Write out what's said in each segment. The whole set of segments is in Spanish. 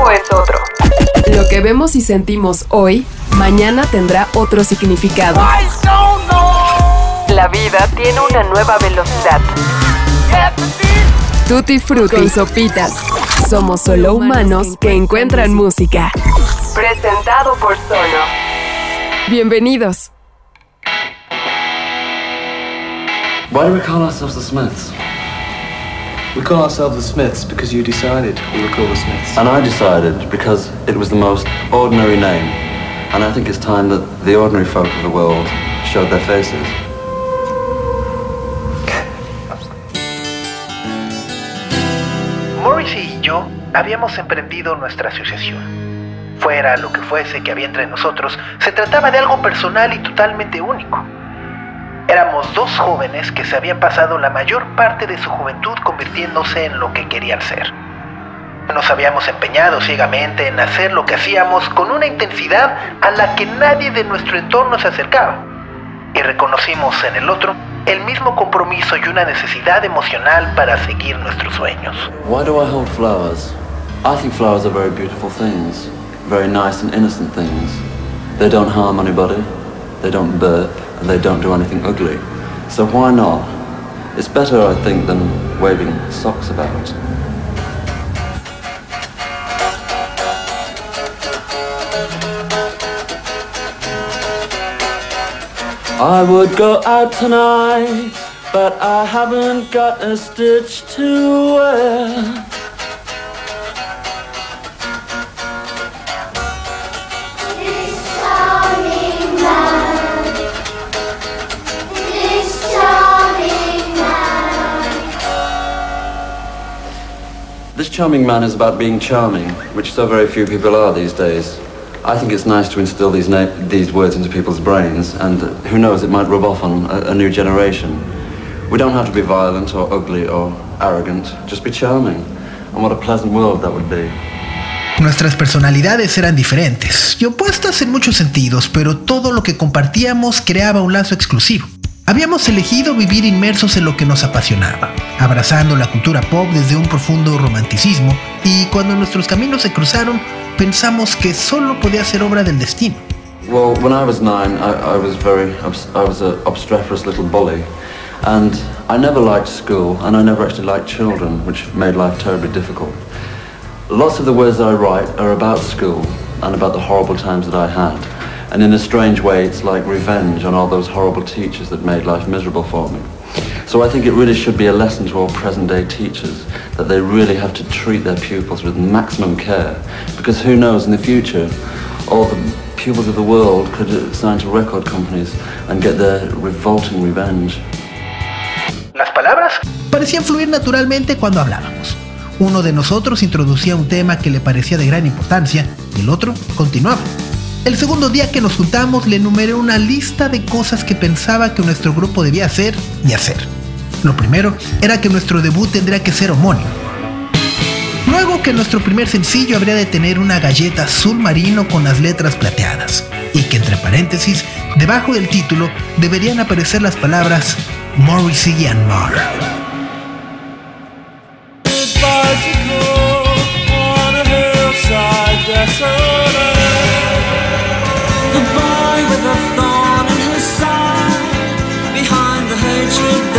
tiempo es otro. Lo que vemos y sentimos hoy, mañana tendrá otro significado. La vida tiene una nueva velocidad. Tutti Frutti Sopitas. Somos solo humanos que encuentran música. Presentado por Sono. Bienvenidos. Why do we call ourselves the Smiths? We call ourselves the Smiths because you decided we were called the Smiths. And I decided because it was the most ordinary name. And I think it's time that the ordinary folk of the world showed their faces. Morrissey y yo habíamos emprendido nuestra asociación. Fuera lo que fuese que había entre nosotros, se trataba de algo personal y totalmente único. Éramos dos jóvenes que se habían pasado la mayor parte de su juventud convirtiéndose en lo que querían ser. Nos habíamos empeñado ciegamente en hacer lo que hacíamos con una intensidad a la que nadie de nuestro entorno se acercaba. Y reconocimos en el otro el mismo compromiso y una necesidad emocional para seguir nuestros sueños. Why do I hold flowers? I think flowers are very beautiful things, very nice and innocent things. They don't harm anybody, they don't burp, and they don't do anything ugly. So why not? It's better, I think, than waving socks about. I would go out tonight, but I haven't got a stitch to wear. Charming man is about being charming, which so very few people are these days. I think it's nice to instill these, na- these words into people's brains, and uh, who knows, it might rub off on a, a new generation. We don't have to be violent or ugly or arrogant, just be charming. And what a pleasant world that would be. Nuestras personalidades eran diferentes y opuestas en muchos sentidos, pero todo lo que compartíamos creaba un lazo exclusivo. Habíamos elegido vivir inmersos en lo que nos apasionaba, abrazando la cultura pop desde un profundo romanticismo, y cuando nuestros caminos se cruzaron, pensamos que solo podía ser obra del destino. Well, when I was nine, I, was very, I was an obstreperous little bully. And I never liked school, and I never actually liked children, which made life terribly difficult. Lots of the words I write are about school and about the horrible times that I had. And in a strange way, it's like revenge on all those horrible teachers that made life miserable for me. So I think it really should be a lesson to all present day teachers that they really have to treat their pupils with maximum care. Because who knows, in the future, all the pupils of the world could sign to record companies and get their revolting revenge. Las palabras Parecían fluir naturalmente cuando hablábamos. Uno de nosotros introducía un tema que le parecía de gran importancia y el otro continuaba. El segundo día que nos juntamos le enumeré una lista de cosas que pensaba que nuestro grupo debía hacer y hacer. Lo primero era que nuestro debut tendría que ser homónimo. Luego que nuestro primer sencillo habría de tener una galleta azul marino con las letras plateadas y que entre paréntesis, debajo del título, deberían aparecer las palabras Morrissey and The boy with a thorn in his side, behind the hatred.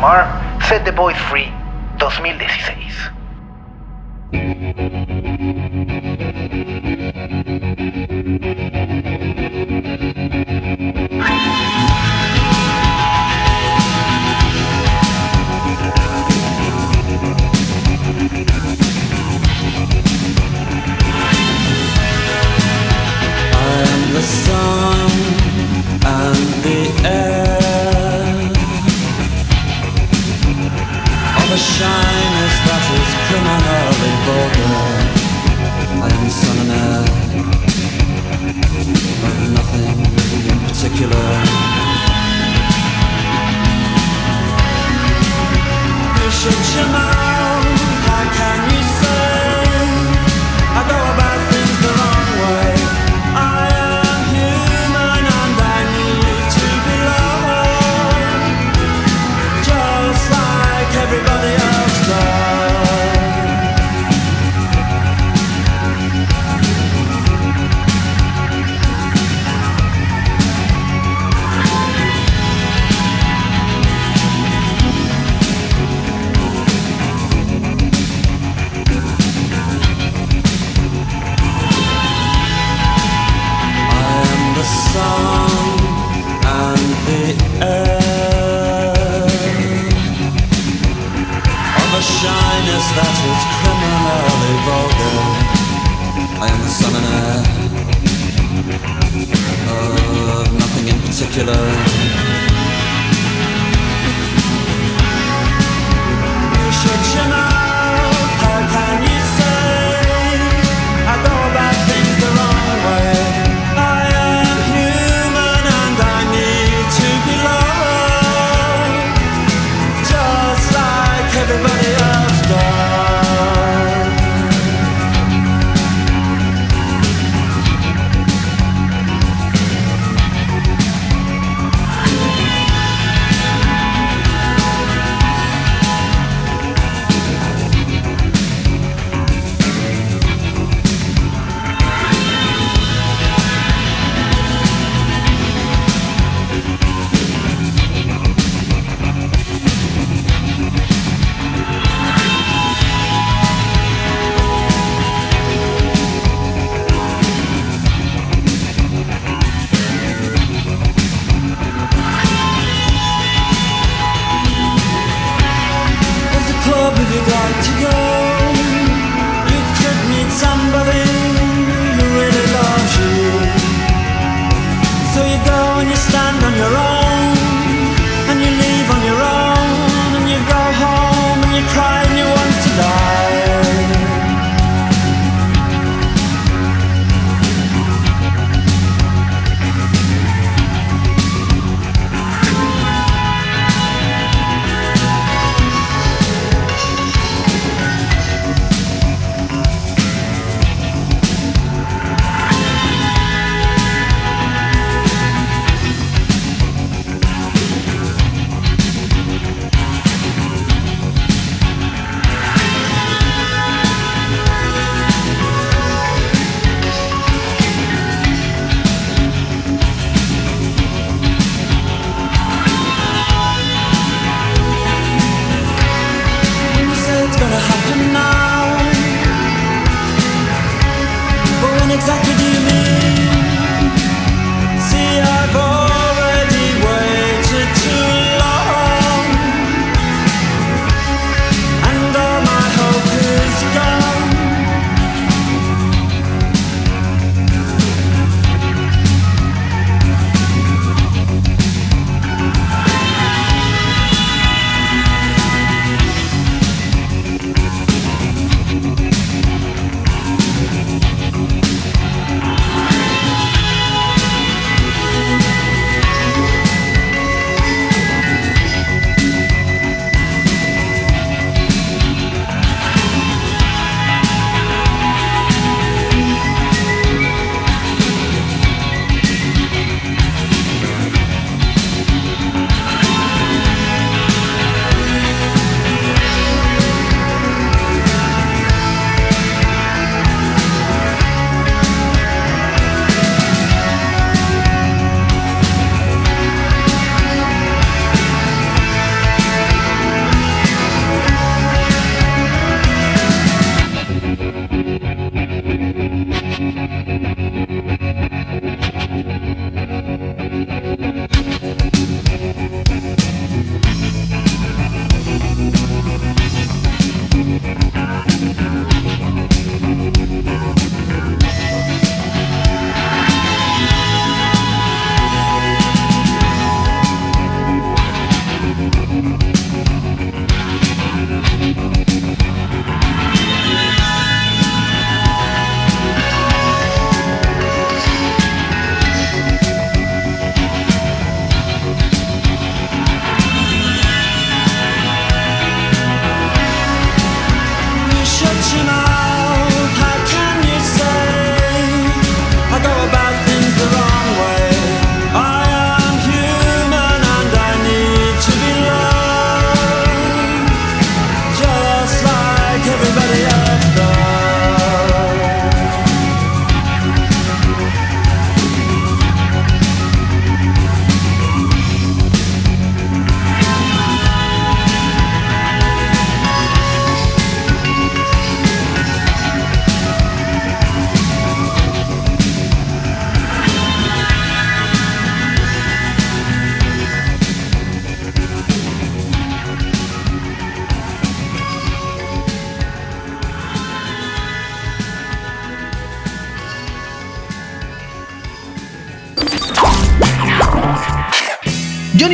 Johnny Marr, Set the Boys Free, 2016. border I am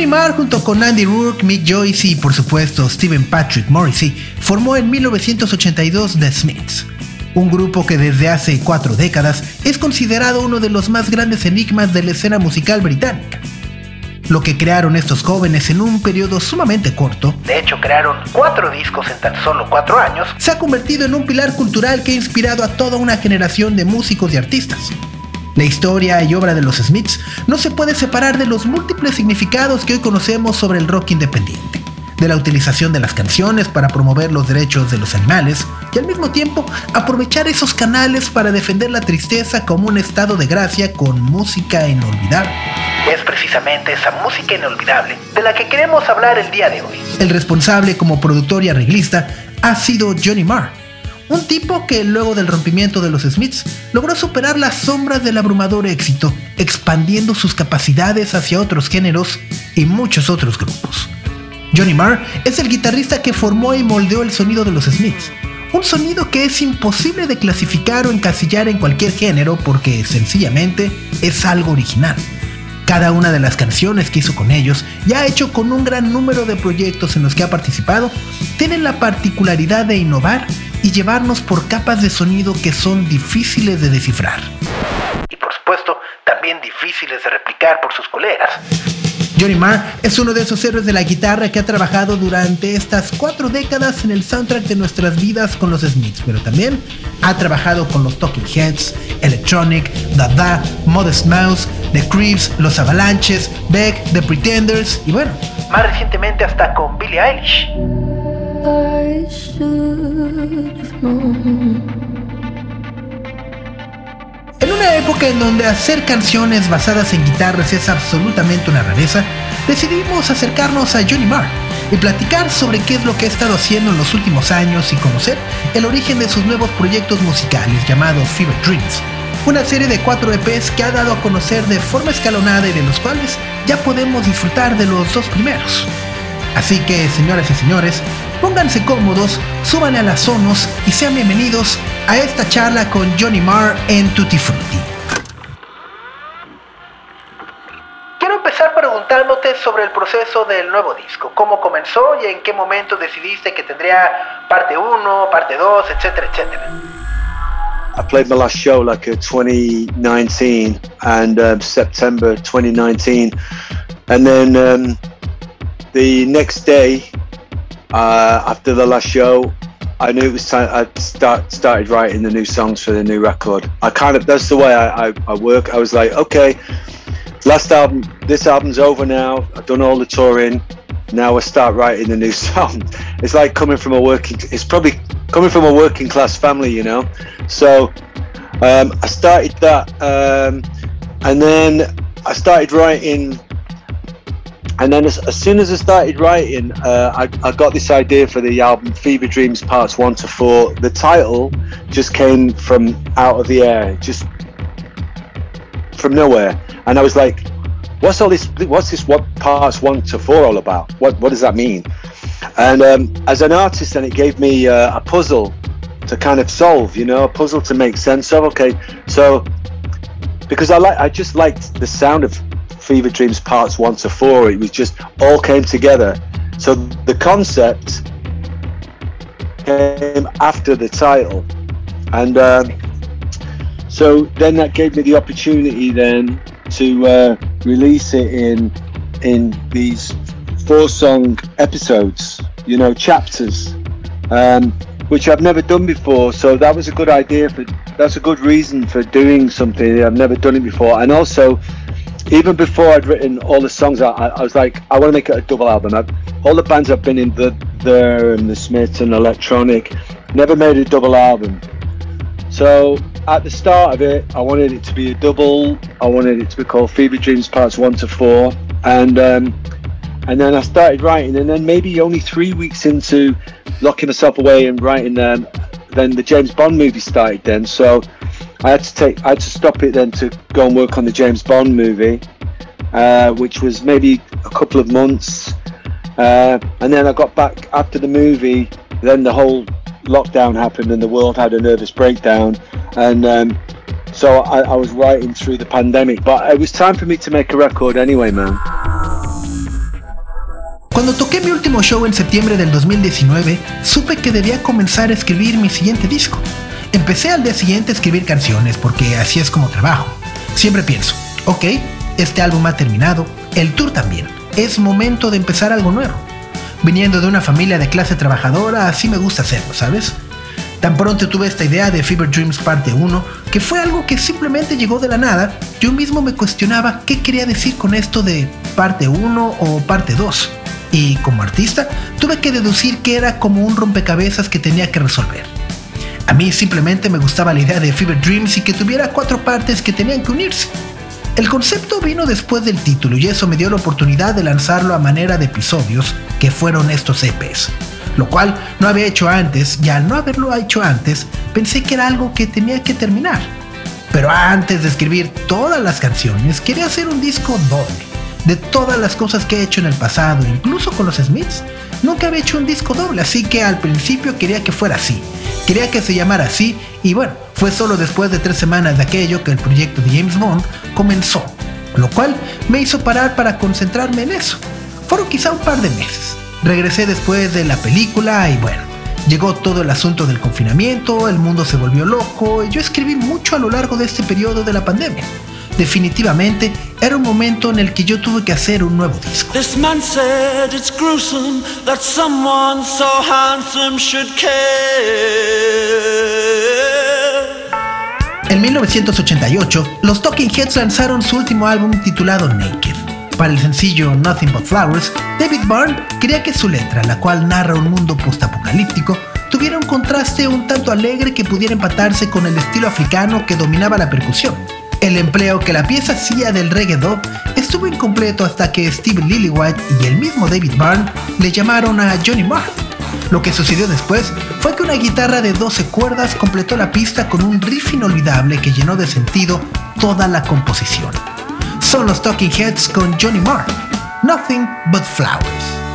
Marr junto con Andy Rourke, Mick Joyce y por supuesto Steven Patrick Morrissey formó en 1982 The Smiths, un grupo que desde hace cuatro décadas es considerado uno de los más grandes enigmas de la escena musical británica. Lo que crearon estos jóvenes en un periodo sumamente corto, De hecho, crearon cuatro discos en tan solo cuatro años. se ha convertido en un pilar cultural que ha inspirado a toda una generación de músicos y artistas. La historia y obra de los Smiths no se puede separar de los múltiples significados que hoy conocemos sobre el rock independiente, de la utilización de las canciones para promover los derechos de los animales y al mismo tiempo aprovechar esos canales para defender la tristeza como un estado de gracia con música inolvidable. Es precisamente esa música inolvidable de la que queremos hablar el día de hoy. El responsable como productor y arreglista ha sido Johnny Marr, un tipo que luego del rompimiento de los Smiths logró superar las sombras del abrumador éxito, expandiendo sus capacidades hacia otros géneros y muchos otros grupos. Johnny Marr es el guitarrista que formó y moldeó el sonido de los Smiths, un sonido que es imposible de clasificar o encasillar en cualquier género porque sencillamente es algo original. Cada una de las canciones que hizo con ellos y ha hecho con un gran número de proyectos en los que ha participado, tienen la particularidad de innovar y llevarnos por capas de sonido que son difíciles de descifrar. Y por supuesto, también difíciles de replicar por sus colegas. Johnny Marr es uno de esos héroes de la guitarra que ha trabajado durante estas cuatro décadas en el soundtrack de nuestras vidas con los Smiths, pero también ha trabajado con los Talking Heads, Electronic, Dada, Modest Mouse, The Creeps, Los Avalanches, Beck, The Pretenders y bueno, Más recientemente hasta con Billie Eilish. En una época en donde hacer canciones basadas en guitarras es absolutamente una rareza, decidimos acercarnos a Johnny Marr y platicar sobre qué es lo que ha estado haciendo en los últimos años y conocer el origen de sus nuevos proyectos musicales llamados Fever Dreams, una serie de cuatro EPs que ha dado a conocer de forma escalonada y de los cuales ya podemos disfrutar de los dos primeros. Así que, señoras y señores, pónganse cómodos, súbanle a las sonos y sean bienvenidos a esta charla con Johnny Marr en Tutti Frutti. Quiero empezar preguntándote sobre el proceso del nuevo disco. ¿Cómo comenzó y en qué momento decidiste que tendría parte 1, parte 2, etcétera, etcétera? I played my last show like a 2019 and um, September 2019, and then um, the next day uh, after the last show, I knew it was time. I start started writing the new songs for the new record. I kind of that's the way I, I, I work. I was like, okay, last album, this album's over now. I've done all the touring. Now I start writing the new song. It's like coming from a working. It's probably coming from a working class family, you know. So um, I started that, um, and then I started writing. And then as, as soon as I started writing, uh, I, I got this idea for the album Fever Dreams Parts One to Four. The title just came from out of the air, just from nowhere, and I was like, "What's all this? What's this? What parts one to four all about? What what does that mean?" And um, as an artist, then it gave me uh, a puzzle to kind of solve, you know, a puzzle to make sense of. Okay, so because I like, I just liked the sound of Fever Dreams parts one to four. It was just all came together. So the concept came after the title, and um, so then that gave me the opportunity then to uh, release it in in these four song episodes, you know, chapters, um, which I've never done before. So that was a good idea for that's a good reason for doing something I've never done it before, and also even before I'd written all the songs, I, I was like, I want to make it a double album. I've, all the bands I've been in, the and the Smiths and Electronic, never made a double album. So at the start of it, I wanted it to be a double. I wanted it to be called Fever Dreams Parts One to Four, and um, and then I started writing. And then maybe only three weeks into locking myself away and writing them, then the James Bond movie started. Then so I had to take, I had to stop it then to go and work on the James Bond movie, uh, which was maybe a couple of months. Uh, and then I got back after the movie. Then the whole lockdown happened and the world had a nervous breakdown. And um, so I, I was writing through the pandemic. But it was time for me to make a record anyway, man. Cuando toqué mi último show en septiembre del 2019, supe que debía comenzar a escribir mi siguiente disco. Empecé al día siguiente a escribir canciones porque así es como trabajo. Siempre pienso, ok, este álbum ha terminado, el tour también. Es momento de empezar algo nuevo. Viniendo de una familia de clase trabajadora, así me gusta hacerlo, ¿sabes? Tan pronto tuve esta idea de Fever Dreams parte 1, que fue algo que simplemente llegó de la nada, yo mismo me cuestionaba qué quería decir con esto de parte 1 o parte 2. Y como artista, tuve que deducir que era como un rompecabezas que tenía que resolver. A mí simplemente me gustaba la idea de Fever Dreams y que tuviera cuatro partes que tenían que unirse. El concepto vino después del título y eso me dio la oportunidad de lanzarlo a manera de episodios que fueron estos EPs lo cual no había hecho antes y al no haberlo hecho antes pensé que era algo que tenía que terminar. Pero antes de escribir todas las canciones quería hacer un disco doble. De todas las cosas que he hecho en el pasado, incluso con los Smiths, nunca había hecho un disco doble, así que al principio quería que fuera así. Quería que se llamara así y bueno, fue solo después de tres semanas de aquello que el proyecto de James Bond comenzó, lo cual me hizo parar para concentrarme en eso. Fueron quizá un par de meses. Regresé después de la película y bueno, llegó todo el asunto del confinamiento, el mundo se volvió loco y yo escribí mucho a lo largo de este periodo de la pandemia. Definitivamente era un momento en el que yo tuve que hacer un nuevo disco. This man said it's gruesome that someone so handsome should care. En 1988, los Talking Heads lanzaron su último álbum titulado Naked. Para el sencillo Nothing But Flowers, David Byrne quería que su letra, la cual narra un mundo postapocalíptico, tuviera un contraste un tanto alegre que pudiera empatarse con el estilo africano que dominaba la percusión. El empleo que la pieza hacía del reggae estuvo incompleto hasta que Steve Lillywhite y el mismo David Byrne le llamaron a Johnny Marr. Lo que sucedió después fue que una guitarra de 12 cuerdas completó la pista con un riff inolvidable que llenó de sentido toda la composición son los Talking Heads con Johnny Marr. Nothing but flowers.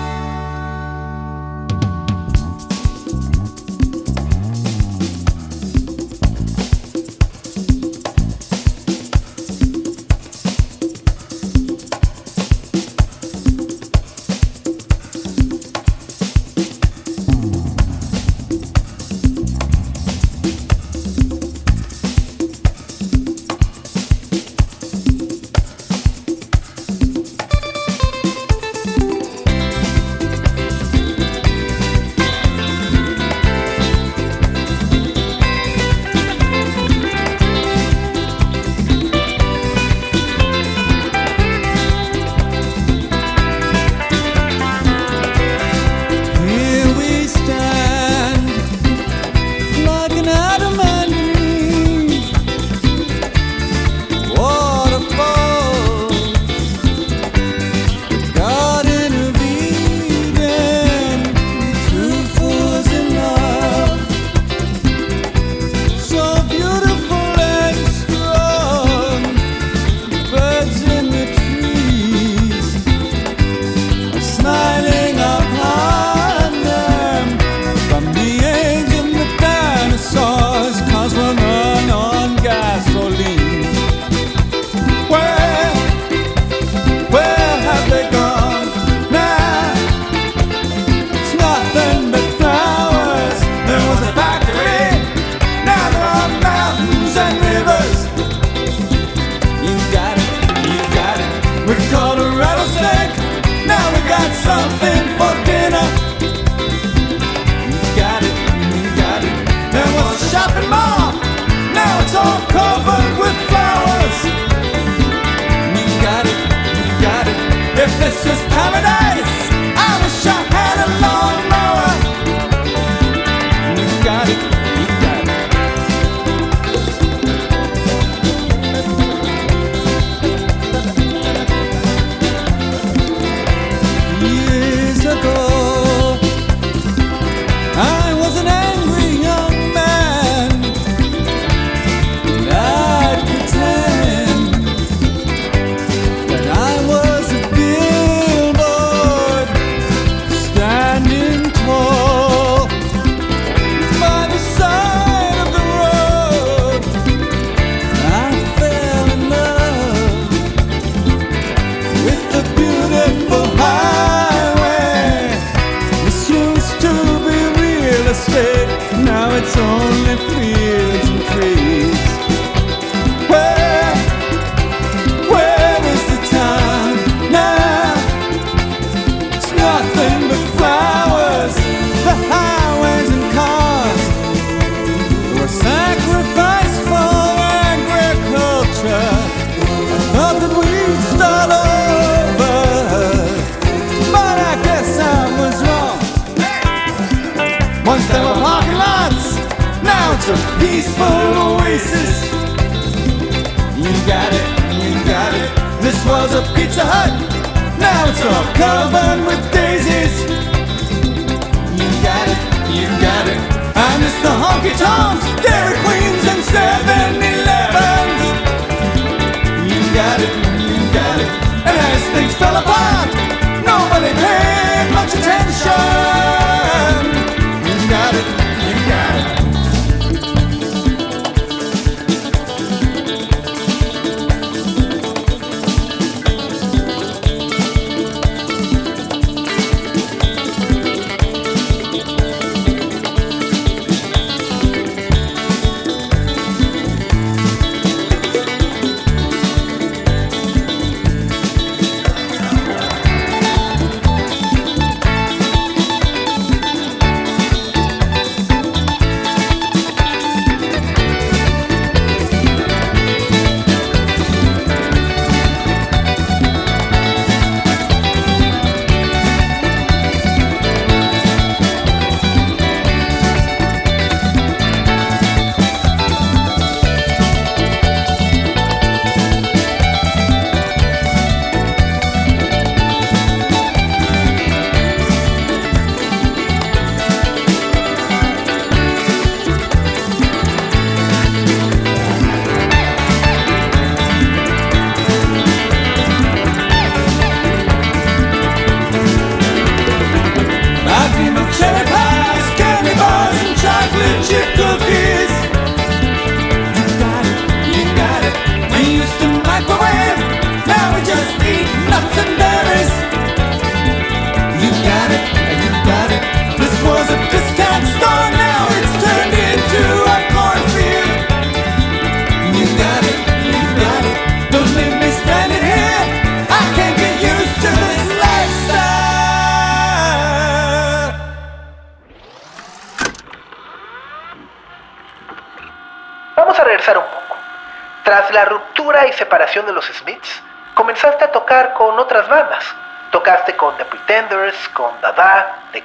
Pretenders, con Dada, The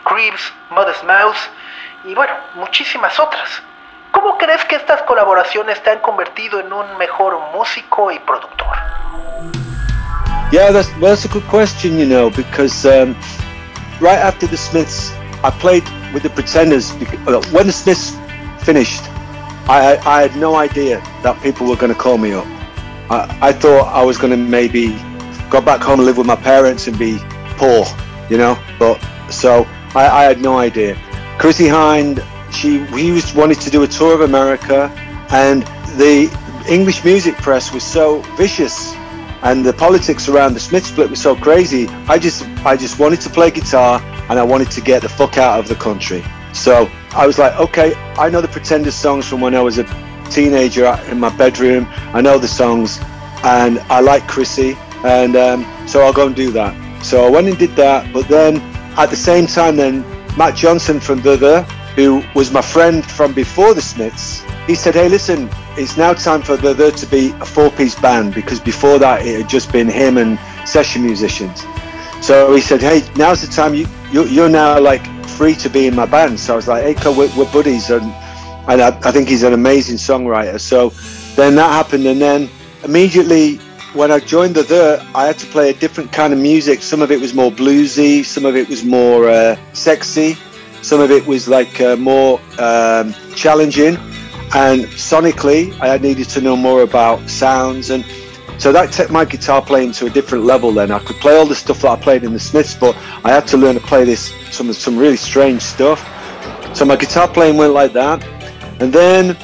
Modest Mouse y bueno, muchísimas otras. ¿Cómo crees que estas colaboraciones te han convertido en un mejor músico y productor? Yeah, that's well, that's a good question, you know, because um, right after the Smiths, I played with the Pretenders. bec- uh, When the Smiths finished, I, I, I had no idea that people were going to call me up. I, I thought I was going to maybe go back home and live with my parents and be poor, you know. But so I, I had no idea. Chrissy Hind, she we was wanted to do a tour of America, and the English music press was so vicious and the politics around the Smith split was so crazy. I just I just wanted to play guitar and I wanted to get the fuck out of the country. So I was like, okay, I know the Pretenders songs from when I was a teenager in my bedroom. I know the songs, and I like Chrissy, and um, so I'll go and do that. So I went and did that. But then at the same time, then Matt Johnson from The The, who was my friend from before the Smiths, he said, "Hey, listen, it's now time for The The to be a four-piece band because before that it had just been him and session musicians." So he said, "Hey, now's the time. You you you're now like free to be in my band." So I was like, "Hey, co, we're, we're buddies," and and I, I think he's an amazing songwriter. So then that happened, and then immediately when I joined the The, I had to play a different kind of music. Some of it was more bluesy, some of it was more uh, sexy, some of it was like uh, more um, challenging, and sonically, I needed to know more about sounds and. So that took my guitar playing to a different level. Then I could play all the stuff that I played in the Smiths, but I had to learn to play this some some really strange stuff. So my guitar playing went like that, and then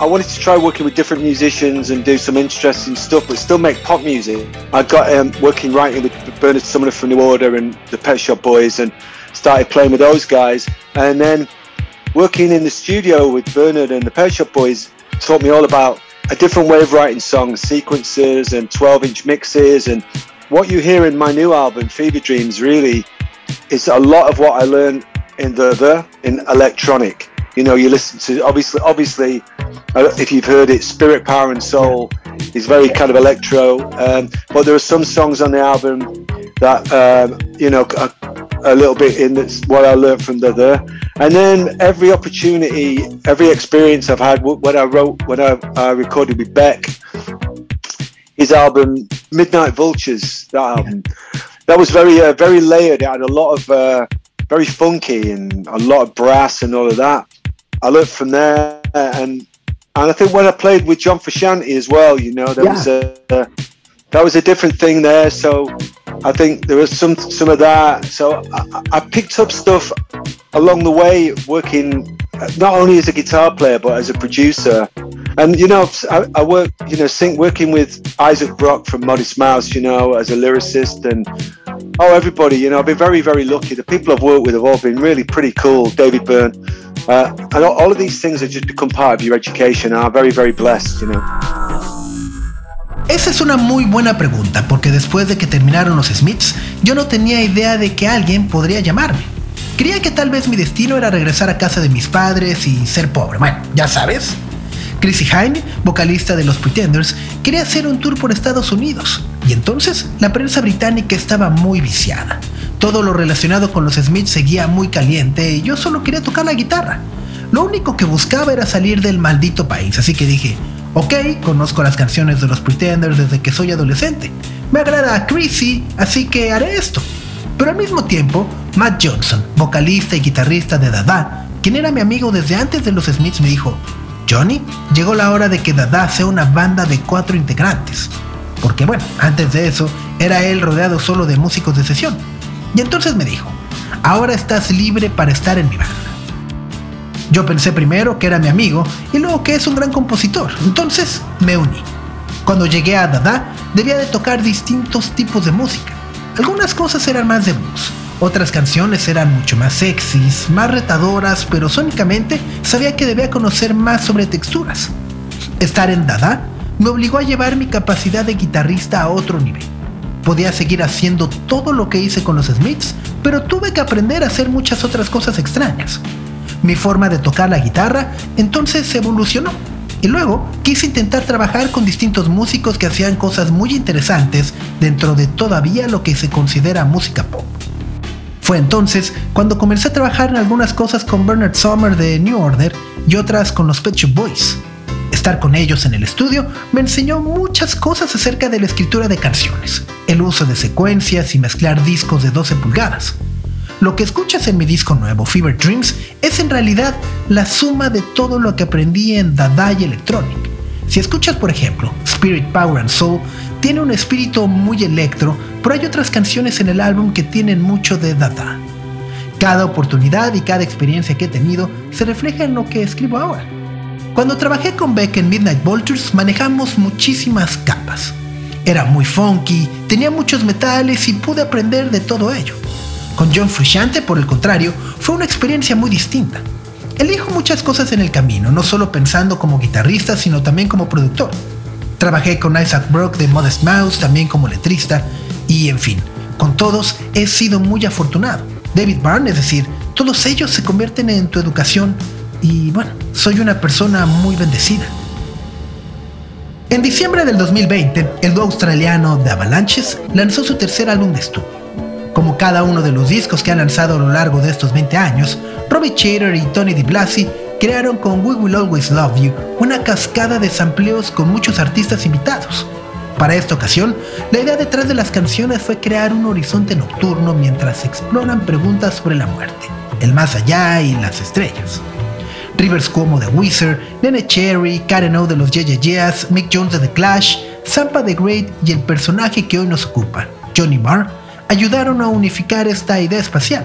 I wanted to try working with different musicians and do some interesting stuff, but still make pop music. I got um, working writing with Bernard Sumner from New Order and the Pet Shop Boys, and started playing with those guys. And then working in the studio with Bernard and the Pet Shop Boys taught me all about a different way of writing songs, sequences, and 12-inch mixes. And what you hear in my new album, Fever Dreams, really is a lot of what I learned in the the in electronic. You know, you listen to obviously, obviously, uh, if you've heard it, Spirit, Power, and Soul is very kind of electro. Um, but there are some songs on the album that um, you know are, a little bit in that's what I learned from the there. And then every opportunity, every experience I've had when I wrote, when I, I recorded with Beck, his album Midnight Vultures, that album, that was very, uh, very layered. It had a lot of, uh, very funky and a lot of brass and all of that. I learned from there, and and I think when I played with John Frusciante as well, you know, there yeah. was a, a that was a different thing there. So I think there was some some of that. So I, I picked up stuff along the way, working not only as a guitar player but as a producer. And you know, I, I work, you know, sing, working with Isaac Brock from Modest Mouse, you know, as a lyricist, and oh, everybody, you know, I've been very, very lucky. The people I've worked with have all been really pretty cool. David Byrne, uh, and all, of these things have just become part of your education. I'm very, very blessed, you know. Esa es una muy buena pregunta, porque después de que terminaron los Smiths, yo no tenía idea de que alguien podría llamarme. Creía que tal vez mi destino era regresar a casa de mis padres y ser pobre. Bueno, ya sabes. Chrissy Hine, vocalista de los Pretenders, quería hacer un tour por Estados Unidos. Y entonces la prensa británica estaba muy viciada. Todo lo relacionado con los Smiths seguía muy caliente y yo solo quería tocar la guitarra. Lo único que buscaba era salir del maldito país, así que dije, Ok, conozco las canciones de los Pretenders desde que soy adolescente. Me agrada Chrissy, así que haré esto. Pero al mismo tiempo, Matt Johnson, vocalista y guitarrista de Dada, quien era mi amigo desde antes de los Smiths, me dijo, Johnny, llegó la hora de que Dada sea una banda de cuatro integrantes. Porque bueno, antes de eso, era él rodeado solo de músicos de sesión. Y entonces me dijo, ahora estás libre para estar en mi banda. Yo pensé primero que era mi amigo y luego que es un gran compositor, entonces me uní. Cuando llegué a Dada, debía de tocar distintos tipos de música. Algunas cosas eran más de blues, otras canciones eran mucho más sexys, más retadoras, pero sónicamente sabía que debía conocer más sobre texturas. Estar en Dada me obligó a llevar mi capacidad de guitarrista a otro nivel. Podía seguir haciendo todo lo que hice con los Smiths, pero tuve que aprender a hacer muchas otras cosas extrañas mi forma de tocar la guitarra, entonces evolucionó. Y luego quise intentar trabajar con distintos músicos que hacían cosas muy interesantes dentro de todavía lo que se considera música pop. Fue entonces cuando comencé a trabajar en algunas cosas con Bernard Sommer de New Order y otras con los Pet Shop Boys. Estar con ellos en el estudio me enseñó muchas cosas acerca de la escritura de canciones, el uso de secuencias y mezclar discos de 12 pulgadas, lo que escuchas en mi disco nuevo, Fever Dreams, es en realidad la suma de todo lo que aprendí en Dada y Electronic. Si escuchas, por ejemplo, Spirit, Power and Soul, tiene un espíritu muy electro, pero hay otras canciones en el álbum que tienen mucho de Dada. Cada oportunidad y cada experiencia que he tenido se refleja en lo que escribo ahora. Cuando trabajé con Beck en Midnight Vultures manejamos muchísimas capas. Era muy funky, tenía muchos metales y pude aprender de todo ello. Con John Frusciante, por el contrario, fue una experiencia muy distinta. Elijo muchas cosas en el camino, no solo pensando como guitarrista, sino también como productor. Trabajé con Isaac Brock de Modest Mouse, también como letrista, y en fin, con todos he sido muy afortunado. David Byrne, es decir, todos ellos se convierten en tu educación y bueno, soy una persona muy bendecida. En diciembre del 2020, el dúo australiano The Avalanches lanzó su tercer álbum de estudio. Como cada uno de los discos que han lanzado a lo largo de estos 20 años, Robbie Chater y Tony DiBlasi crearon con We Will Always Love You una cascada de sampleos con muchos artistas invitados. Para esta ocasión, la idea detrás de las canciones fue crear un horizonte nocturno mientras exploran preguntas sobre la muerte, el más allá y las estrellas. Rivers Cuomo de Wizard, Nene Cherry, Karen O de los Yeah, yeah Mick Jones de The Clash, Zampa the Great y el personaje que hoy nos ocupa, Johnny Marr, ayudaron a unificar esta idea espacial.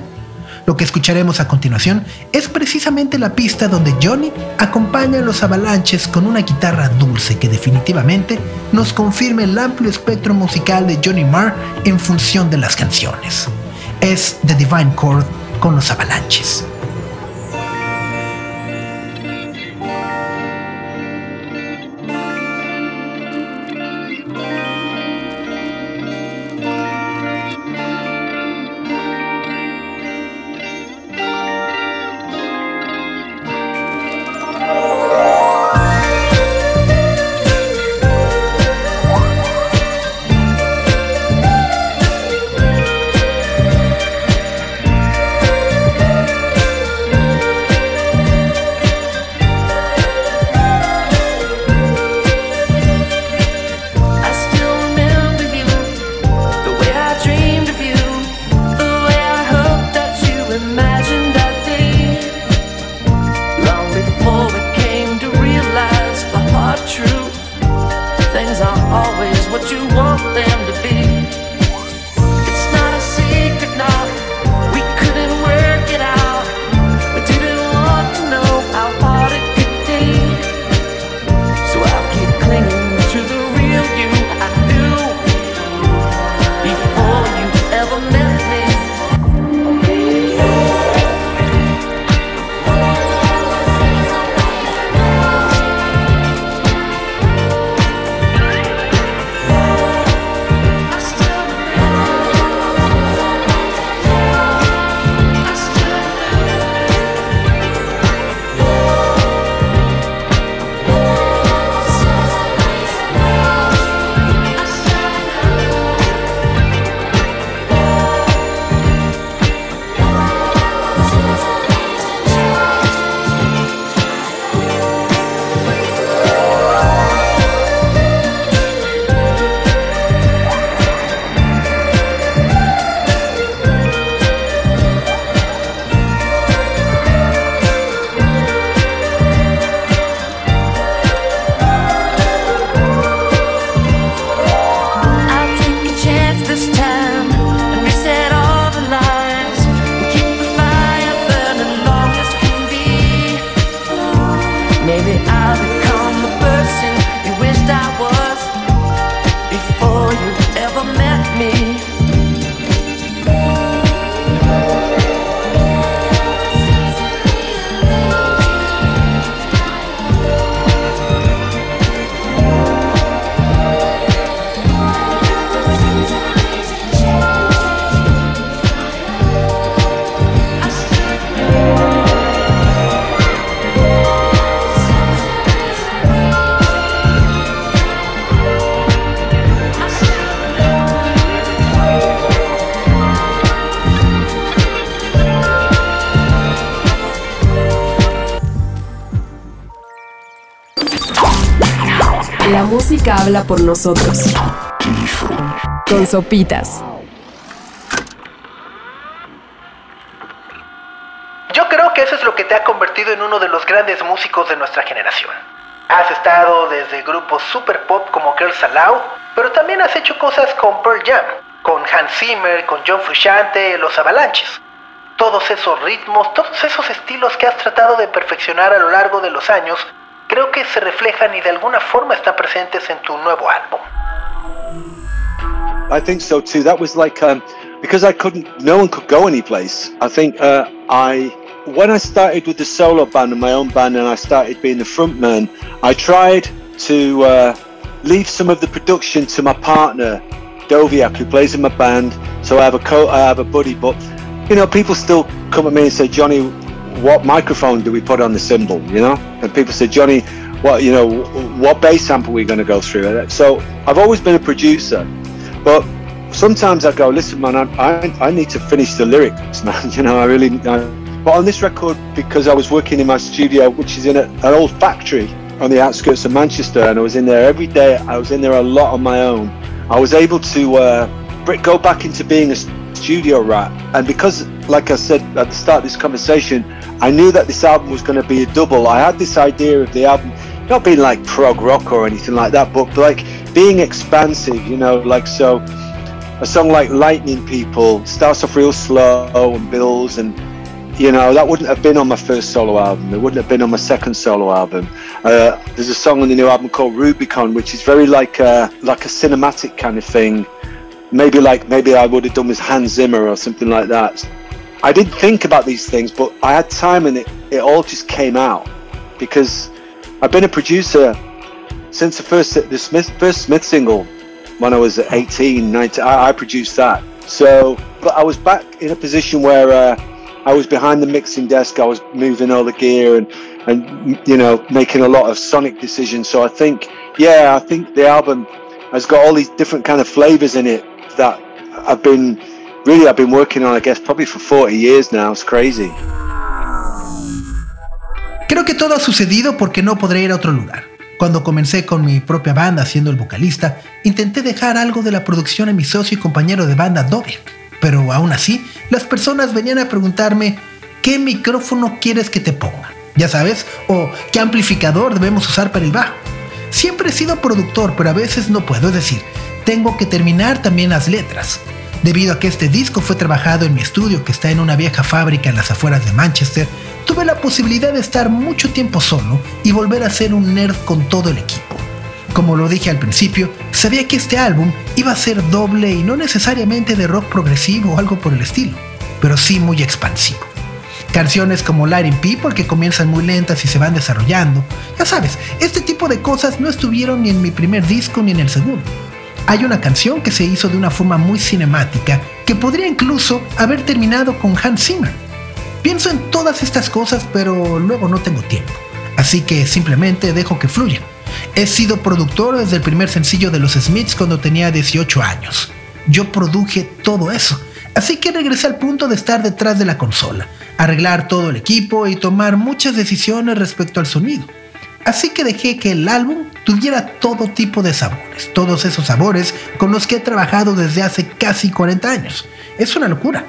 Lo que escucharemos a continuación es precisamente la pista donde Johnny acompaña a los avalanches con una guitarra dulce que definitivamente nos confirma el amplio espectro musical de Johnny Marr en función de las canciones. Es The Divine Chord con los avalanches. Música habla por nosotros. Con sopitas. Yo creo que eso es lo que te ha convertido en uno de los grandes músicos de nuestra generación. Has estado desde grupos super pop como Girls Aloud, pero también has hecho cosas con Pearl Jam, con Hans Zimmer, con John Frusciante, Los Avalanches. Todos esos ritmos, todos esos estilos que has tratado de perfeccionar a lo largo de los años, creo que se reflejan y de alguna forma están presentes en tu nuevo álbum. I think so too. That was like um, because I couldn't, no one could go any place. I think uh, I, when I started with the solo band and my own band, and I started being the frontman, I tried to uh, leave some of the production to my partner, Doviak, who plays in my band. So I have a co- I have a buddy, but you know, people still come at me and say, Johnny, what microphone do we put on the cymbal? You know, and people say, Johnny, what you know, what bass amp are we going to go through? So I've always been a producer. But sometimes I go, listen, man, I, I, I need to finish the lyrics, man. You know, I really. I, but on this record, because I was working in my studio, which is in a, an old factory on the outskirts of Manchester, and I was in there every day. I was in there a lot on my own. I was able to uh, go back into being a studio rat, and because, like I said at the start of this conversation, I knew that this album was going to be a double. I had this idea of the album not being like prog rock or anything like that, but like being expansive, you know, like so. A song like Lightning People starts off real slow and builds, and you know that wouldn't have been on my first solo album. It wouldn't have been on my second solo album. Uh, there's a song on the new album called Rubicon, which is very like a, like a cinematic kind of thing. Maybe like maybe I would have done with Hans Zimmer or something like that. I didn't think about these things, but I had time, and it, it all just came out because I've been a producer since the first the Smith first Smith single when I was 18, 19. I, I produced that. So, but I was back in a position where uh, I was behind the mixing desk. I was moving all the gear and and you know making a lot of sonic decisions. So I think, yeah, I think the album has got all these different kind of flavors in it that I've been really I've been working on. I guess probably for 40 years now. It's crazy. Creo que todo ha sucedido porque no podré ir a otro lugar. Cuando comencé con mi propia banda siendo el vocalista, intenté dejar algo de la producción a mi socio y compañero de banda Doviak. Pero aún así, las personas venían a preguntarme, ¿qué micrófono quieres que te ponga? Ya sabes, o qué amplificador debemos usar para el bajo. Siempre he sido productor, pero a veces no puedo, es decir, tengo que terminar también las letras. Debido a que este disco fue trabajado en mi estudio que está en una vieja fábrica en las afueras de Manchester, tuve la posibilidad de estar mucho tiempo solo y volver a ser un nerd con todo el equipo. Como lo dije al principio, sabía que este álbum iba a ser doble y no necesariamente de rock progresivo o algo por el estilo, pero sí muy expansivo. Canciones como Lighting People que comienzan muy lentas y se van desarrollando. Ya sabes, este tipo de cosas no estuvieron ni en mi primer disco ni en el segundo. Hay una canción que se hizo de una forma muy cinemática que podría incluso haber terminado con Hans Zimmer. Pienso en todas estas cosas pero luego no tengo tiempo, así que simplemente dejo que fluya. He sido productor desde el primer sencillo de los Smiths cuando tenía 18 años. Yo produje todo eso, así que regresé al punto de estar detrás de la consola, arreglar todo el equipo y tomar muchas decisiones respecto al sonido. Así que dejé que el álbum tuviera todo tipo de sabores, todos esos sabores con los que he trabajado desde hace casi 40 años. Es una locura.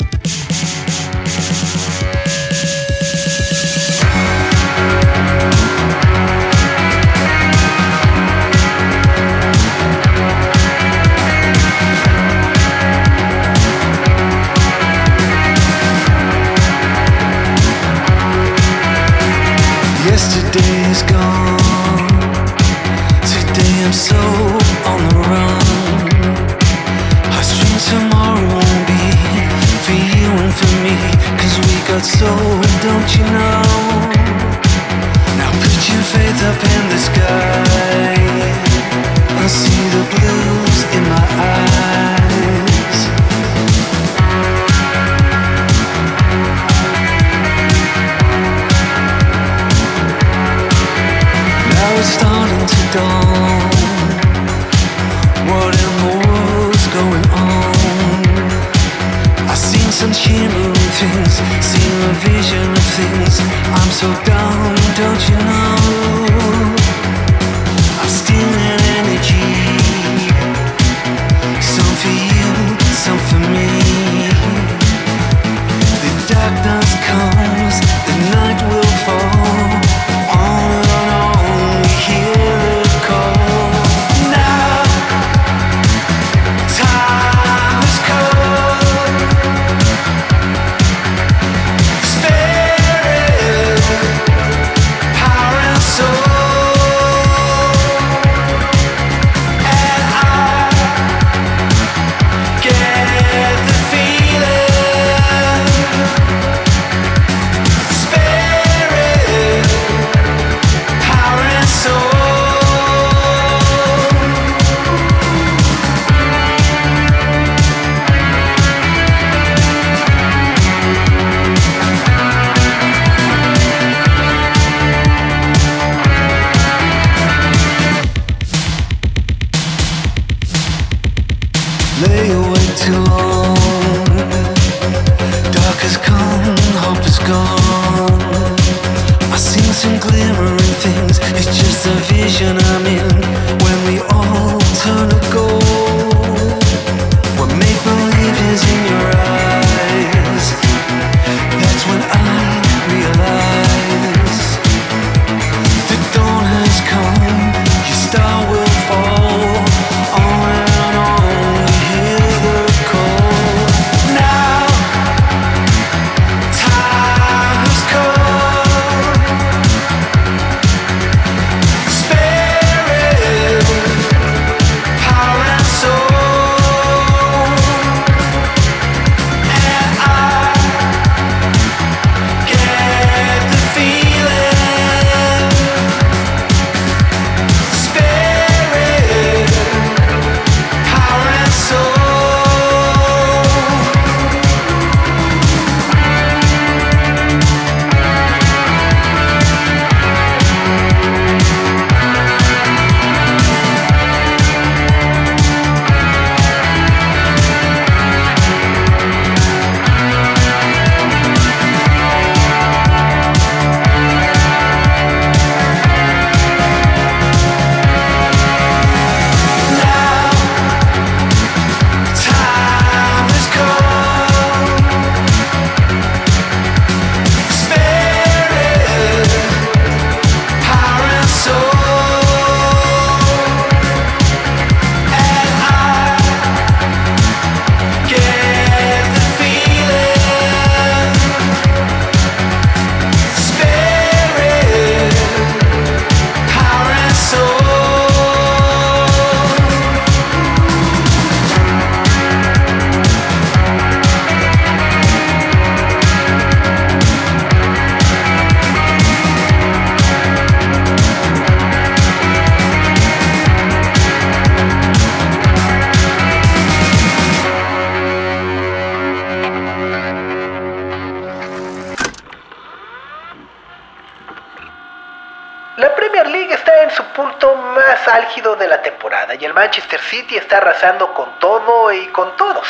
City está arrasando con todo y con todos.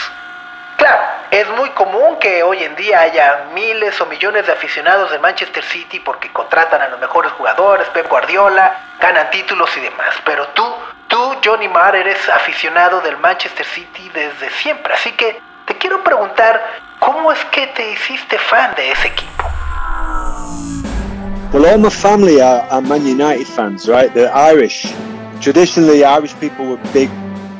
Claro, es muy común que hoy en día haya miles o millones de aficionados del Manchester City porque contratan a los mejores jugadores, Pep Guardiola, ganan títulos y demás. Pero tú, tú, Johnny Marr, eres aficionado del Manchester City desde siempre. Así que te quiero preguntar, ¿cómo es que te hiciste fan de ese equipo? Well, all my family are, are Man United fans, right? They're Irish. Traditionally, Irish people were big,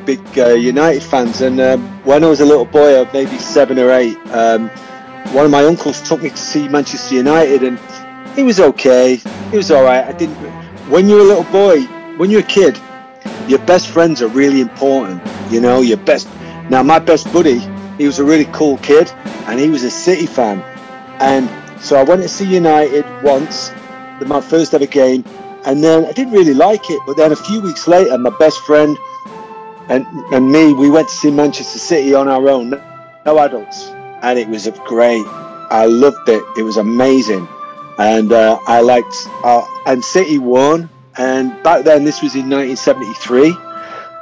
big uh, United fans. And um, when I was a little boy, of maybe seven or eight, um, one of my uncles took me to see Manchester United, and it was okay. It was all right. I didn't. When you're a little boy, when you're a kid, your best friends are really important. You know, your best. Now, my best buddy, he was a really cool kid, and he was a City fan, and so I went to see United once, my first ever game, and then I didn't really like it. But then a few weeks later, my best friend and and me, we went to see Manchester City on our own, no adults, and it was great. I loved it. It was amazing, and uh, I liked. Uh, and City won. And back then, this was in 1973.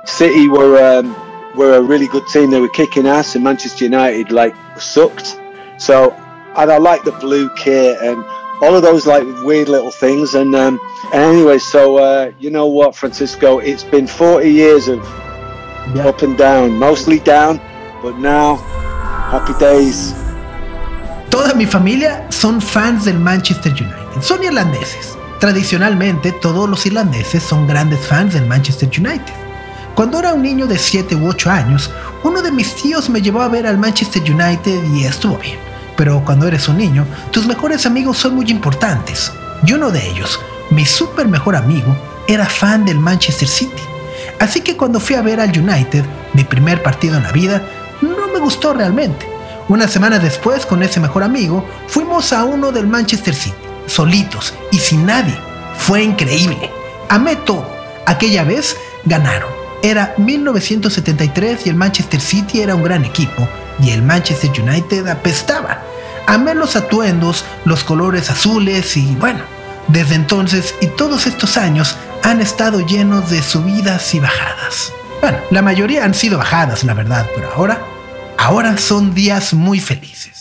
City were um, were a really good team. They were kicking ass, and Manchester United like sucked. So, and I like the blue kit and all of those like weird little things. And, um, and anyway, so uh, you know what, Francisco? It's been 40 years of Yeah. up and down, mostly down, but now happy days. Toda mi familia son fans del Manchester United. Son irlandeses. Tradicionalmente, todos los irlandeses son grandes fans del Manchester United. Cuando era un niño de 7 u 8 años, uno de mis tíos me llevó a ver al Manchester United y estuvo bien. Pero cuando eres un niño, tus mejores amigos son muy importantes. Y uno de ellos, mi super mejor amigo, era fan del Manchester City. Así que cuando fui a ver al United, mi primer partido en la vida, no me gustó realmente. Una semana después, con ese mejor amigo, fuimos a uno del Manchester City, solitos y sin nadie. Fue increíble. Amé todo. Aquella vez ganaron. Era 1973 y el Manchester City era un gran equipo y el Manchester United apestaba. Amé los atuendos, los colores azules y bueno, desde entonces y todos estos años han estado llenos de subidas y bajadas. Bueno, la mayoría han sido bajadas, la verdad, pero ahora, ahora son días muy felices.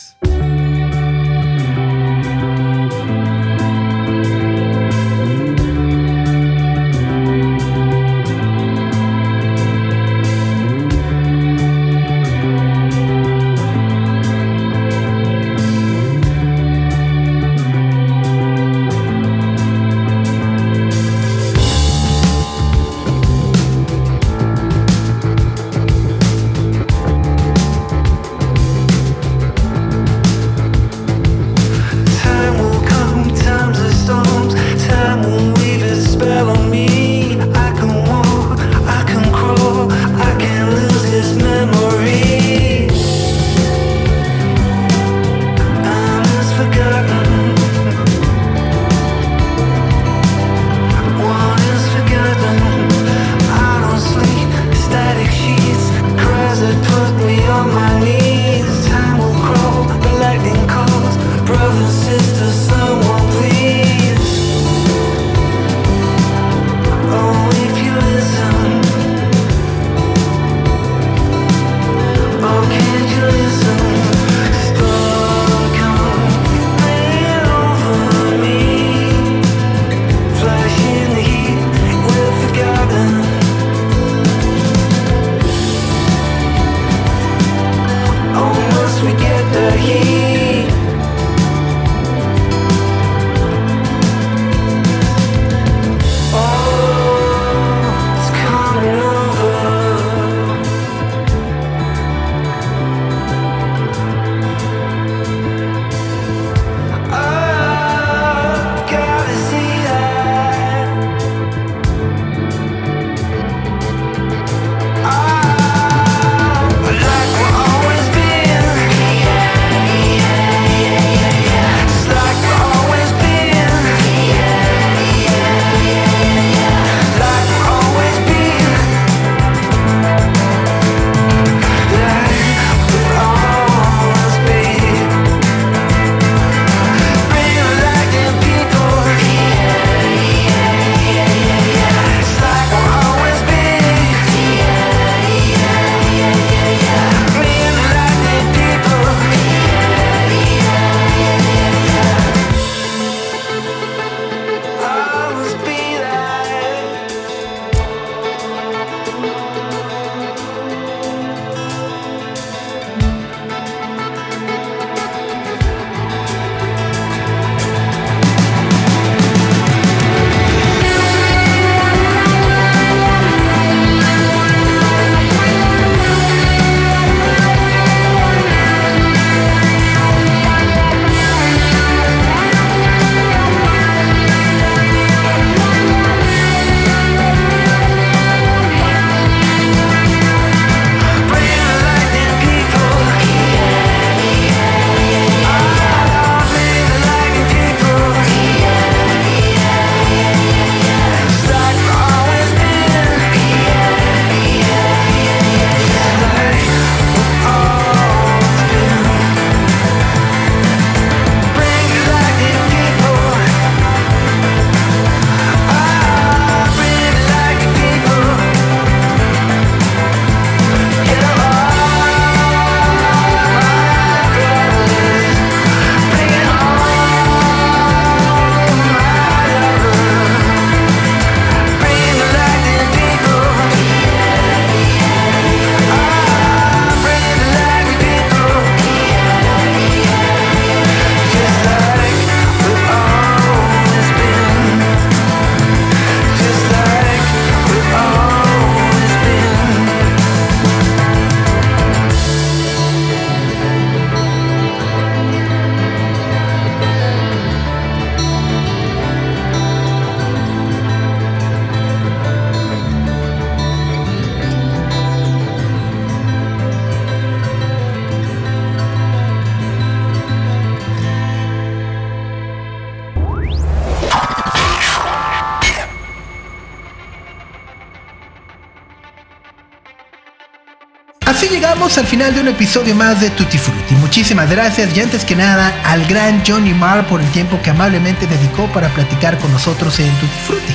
Llegamos al final de un episodio más de Tutti Frutti. Muchísimas gracias y antes que nada al gran Johnny Marr por el tiempo que amablemente dedicó para platicar con nosotros en Tutti Frutti.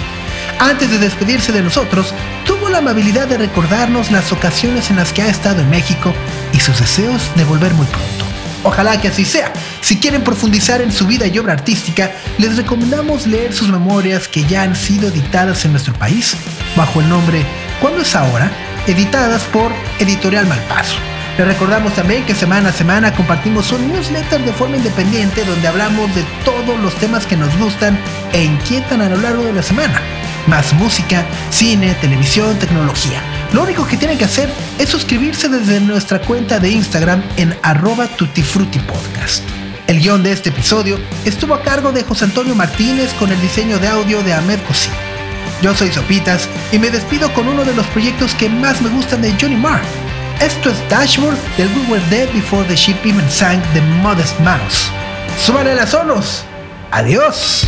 Antes de despedirse de nosotros, tuvo la amabilidad de recordarnos las ocasiones en las que ha estado en México y sus deseos de volver muy pronto. Ojalá que así sea. Si quieren profundizar en su vida y obra artística, les recomendamos leer sus memorias que ya han sido editadas en nuestro país bajo el nombre ¿Cuándo es ahora? Editadas por Editorial Malpaso. Les recordamos también que semana a semana compartimos un newsletter de forma independiente donde hablamos de todos los temas que nos gustan e inquietan a lo largo de la semana. Más música, cine, televisión, tecnología. Lo único que tienen que hacer es suscribirse desde nuestra cuenta de Instagram en arroba tutifrutipodcast. El guion de este episodio estuvo a cargo de José Antonio Martínez con el diseño de audio de Ahmed Cosí. Yo soy Sopitas y me despido con uno de los proyectos que más me gustan de Johnny Marr. Esto es Dashboard del We Were Dead Before the Ship Even Sank The Modest Mouse. ¡Súbale las sonos! ¡Adiós!